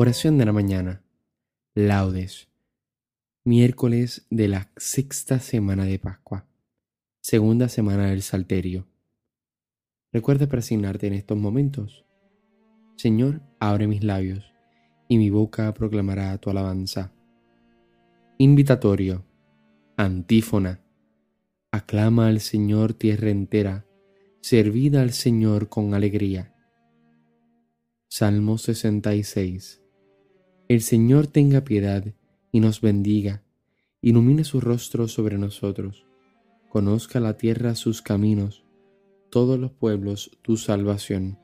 Oración de la mañana. Laudes. Miércoles de la sexta semana de Pascua. Segunda semana del Salterio. Recuerda presignarte en estos momentos. Señor, abre mis labios, y mi boca proclamará tu alabanza. Invitatorio. Antífona. Aclama al Señor tierra entera, servida al Señor con alegría. Salmo 66. El Señor tenga piedad y nos bendiga, ilumine su rostro sobre nosotros, conozca la tierra sus caminos, todos los pueblos tu salvación.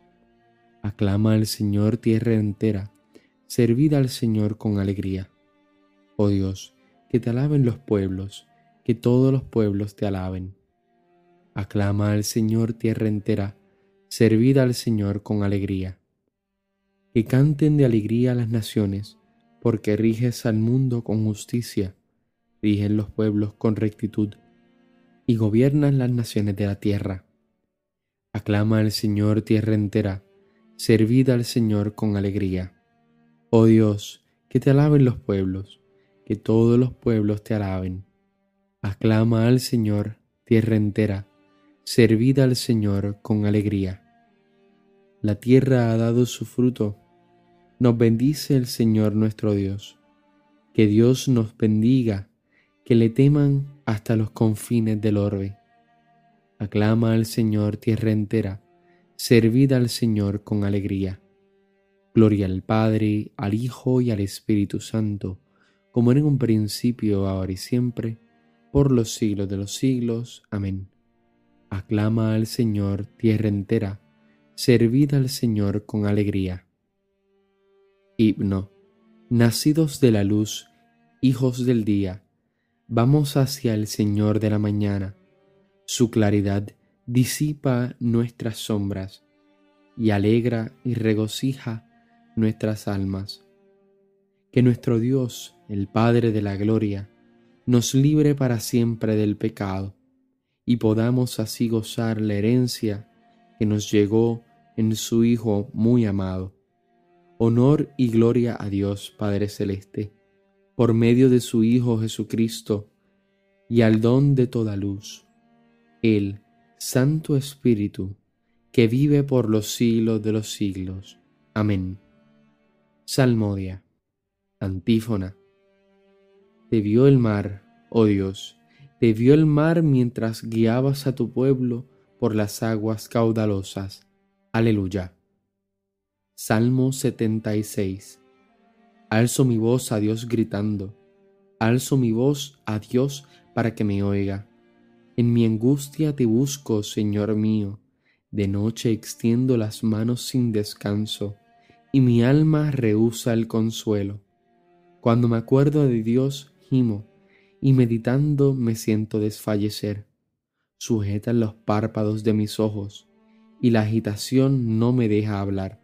Aclama al Señor tierra entera, servida al Señor con alegría. Oh Dios, que te alaben los pueblos, que todos los pueblos te alaben. Aclama al Señor tierra entera, servida al Señor con alegría que canten de alegría las naciones, porque riges al mundo con justicia, rigen los pueblos con rectitud, y gobiernan las naciones de la tierra. Aclama al Señor tierra entera, servid al Señor con alegría. Oh Dios, que te alaben los pueblos, que todos los pueblos te alaben. Aclama al Señor tierra entera, servid al Señor con alegría. La tierra ha dado su fruto, nos bendice el Señor nuestro Dios. Que Dios nos bendiga, que le teman hasta los confines del orbe. Aclama al Señor tierra entera, servid al Señor con alegría. Gloria al Padre, al Hijo y al Espíritu Santo, como en un principio, ahora y siempre, por los siglos de los siglos. Amén. Aclama al Señor tierra entera, servid al Señor con alegría. Himno. Nacidos de la luz, hijos del día, vamos hacia el Señor de la mañana. Su claridad disipa nuestras sombras y alegra y regocija nuestras almas. Que nuestro Dios, el Padre de la Gloria, nos libre para siempre del pecado y podamos así gozar la herencia que nos llegó en su Hijo muy amado. Honor y gloria a Dios Padre Celeste, por medio de su Hijo Jesucristo, y al don de toda luz, el Santo Espíritu, que vive por los siglos de los siglos. Amén. Salmodia. Antífona. Te vio el mar, oh Dios, te vio el mar mientras guiabas a tu pueblo por las aguas caudalosas. Aleluya. Salmo 76. Alzo mi voz a Dios gritando, alzo mi voz a Dios para que me oiga. En mi angustia te busco, Señor mío, de noche extiendo las manos sin descanso, y mi alma rehúsa el consuelo. Cuando me acuerdo de Dios, gimo, y meditando me siento desfallecer. Sujetan los párpados de mis ojos, y la agitación no me deja hablar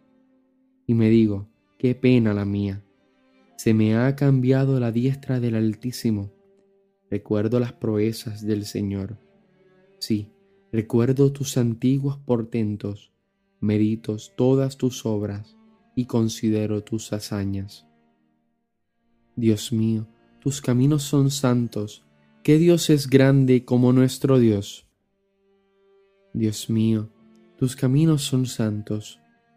Y me digo, qué pena la mía. Se me ha cambiado la diestra del Altísimo. Recuerdo las proezas del Señor. Sí, recuerdo tus antiguos portentos, medito todas tus obras y considero tus hazañas. Dios mío, tus caminos son santos. ¿Qué Dios es grande como nuestro Dios? Dios mío, tus caminos son santos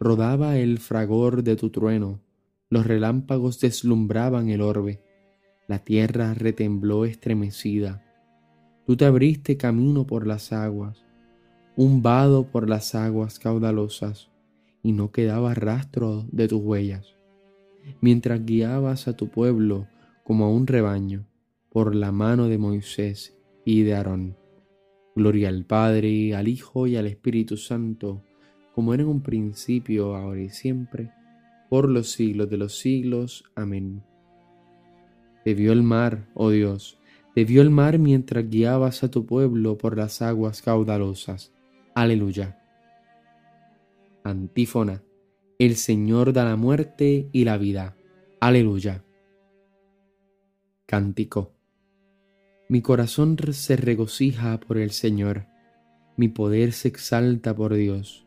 rodaba el fragor de tu trueno, los relámpagos deslumbraban el orbe, la tierra retembló estremecida. Tú te abriste camino por las aguas, un vado por las aguas caudalosas, y no quedaba rastro de tus huellas, mientras guiabas a tu pueblo como a un rebaño por la mano de Moisés y de Aarón. Gloria al Padre, al Hijo y al Espíritu Santo, como era en un principio, ahora y siempre, por los siglos de los siglos. Amén. Te vio el mar, oh Dios, te vio el mar mientras guiabas a tu pueblo por las aguas caudalosas. Aleluya. Antífona. El Señor da la muerte y la vida. Aleluya. Cántico. Mi corazón se regocija por el Señor, mi poder se exalta por Dios,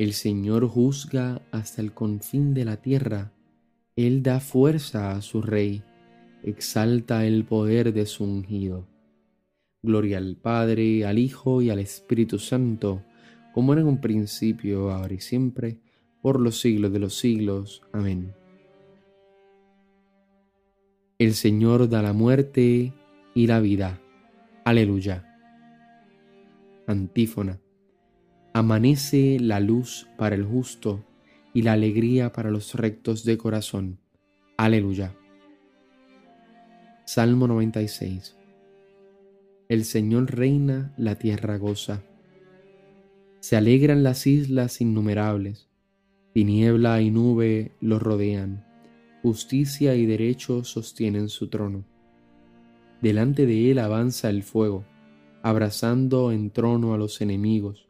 el Señor juzga hasta el confín de la tierra, Él da fuerza a su rey exalta el poder de su ungido. Gloria al Padre, al Hijo y al Espíritu Santo, como era en un principio, ahora y siempre, por los siglos de los siglos. Amén. El Señor da la muerte y la vida. Aleluya. Antífona. Amanece la luz para el justo y la alegría para los rectos de corazón. Aleluya. Salmo 96. El Señor reina, la tierra goza. Se alegran las islas innumerables, tiniebla y nube los rodean, justicia y derecho sostienen su trono. Delante de él avanza el fuego, abrazando en trono a los enemigos.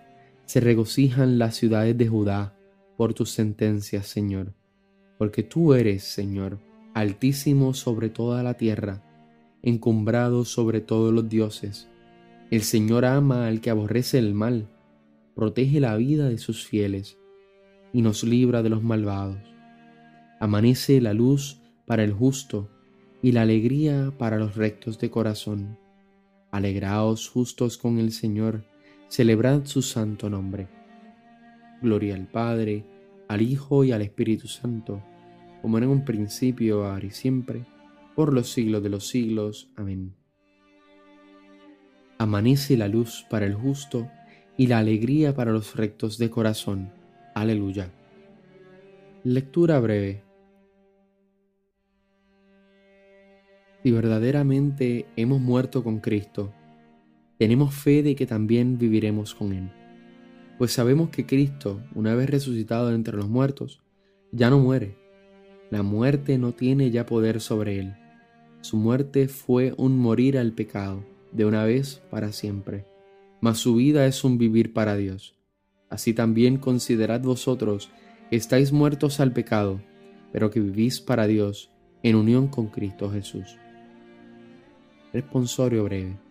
se regocijan las ciudades de Judá por tus sentencias, Señor, porque tú eres, Señor, altísimo sobre toda la tierra, encumbrado sobre todos los dioses. El Señor ama al que aborrece el mal, protege la vida de sus fieles y nos libra de los malvados. Amanece la luz para el justo y la alegría para los rectos de corazón. Alegraos justos con el Señor, celebrad su santo nombre. Gloria al Padre, al Hijo y al Espíritu Santo como en un principio, ahora y siempre, por los siglos de los siglos. Amén. Amanece la luz para el justo y la alegría para los rectos de corazón. Aleluya. Lectura breve. Si verdaderamente hemos muerto con Cristo, tenemos fe de que también viviremos con Él. Pues sabemos que Cristo, una vez resucitado entre los muertos, ya no muere la muerte no tiene ya poder sobre él. Su muerte fue un morir al pecado, de una vez para siempre, mas su vida es un vivir para Dios. Así también considerad vosotros que estáis muertos al pecado, pero que vivís para Dios en unión con Cristo Jesús. Responsorio breve.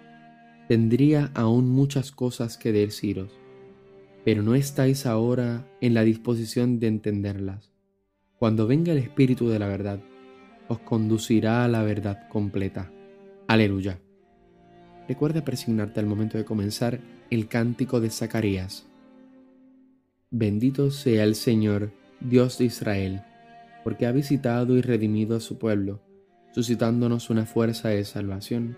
Tendría aún muchas cosas que deciros, pero no estáis ahora en la disposición de entenderlas. Cuando venga el Espíritu de la verdad, os conducirá a la verdad completa. Aleluya. Recuerda presignarte al momento de comenzar el cántico de Zacarías. Bendito sea el Señor, Dios de Israel, porque ha visitado y redimido a su pueblo, suscitándonos una fuerza de salvación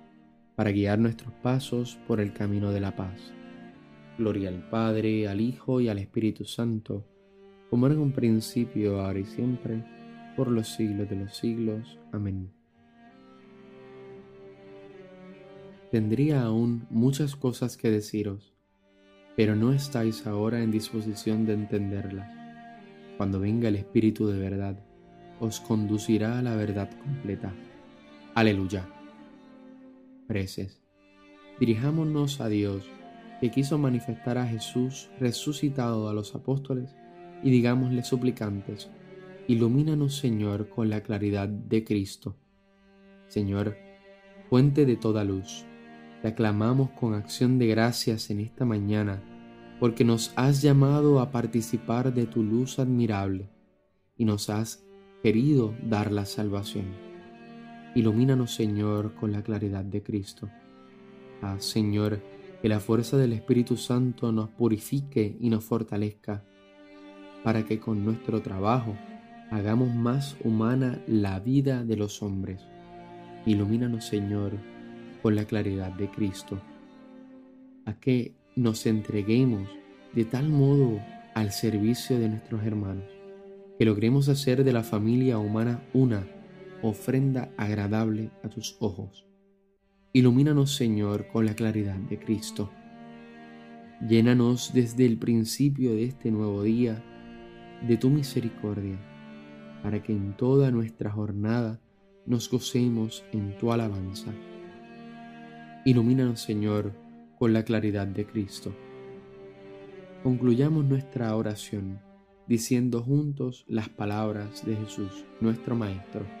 para guiar nuestros pasos por el camino de la paz. Gloria al Padre, al Hijo y al Espíritu Santo, como era en un principio, ahora y siempre, por los siglos de los siglos. Amén. Tendría aún muchas cosas que deciros, pero no estáis ahora en disposición de entenderlas. Cuando venga el Espíritu de verdad, os conducirá a la verdad completa. Aleluya. Dirijámonos a Dios, que quiso manifestar a Jesús resucitado a los apóstoles, y digámosle suplicantes, ilumínanos Señor con la claridad de Cristo. Señor, fuente de toda luz te aclamamos con acción de gracias en esta mañana, porque nos has llamado a participar de tu luz admirable y nos has querido dar la salvación. Ilumínanos, Señor, con la claridad de Cristo. Haz, Señor, que la fuerza del Espíritu Santo nos purifique y nos fortalezca, para que con nuestro trabajo hagamos más humana la vida de los hombres. Ilumínanos, Señor, con la claridad de Cristo, a que nos entreguemos de tal modo al servicio de nuestros hermanos, que logremos hacer de la familia humana una ofrenda agradable a tus ojos. Ilumínanos, Señor, con la claridad de Cristo. Llénanos desde el principio de este nuevo día de tu misericordia, para que en toda nuestra jornada nos gocemos en tu alabanza. Ilumínanos, Señor, con la claridad de Cristo. Concluyamos nuestra oración diciendo juntos las palabras de Jesús, nuestro Maestro.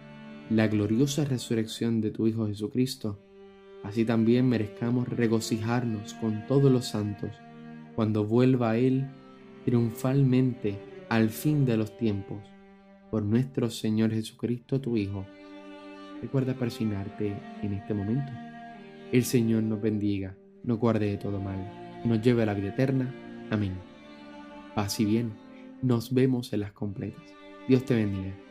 la gloriosa resurrección de tu Hijo Jesucristo, así también merezcamos regocijarnos con todos los santos cuando vuelva a Él triunfalmente al fin de los tiempos, por nuestro Señor Jesucristo, tu Hijo. Recuerda persignarte en este momento. El Señor nos bendiga, nos guarde de todo mal nos lleve a la vida eterna. Amén. Paz y bien, nos vemos en las completas. Dios te bendiga.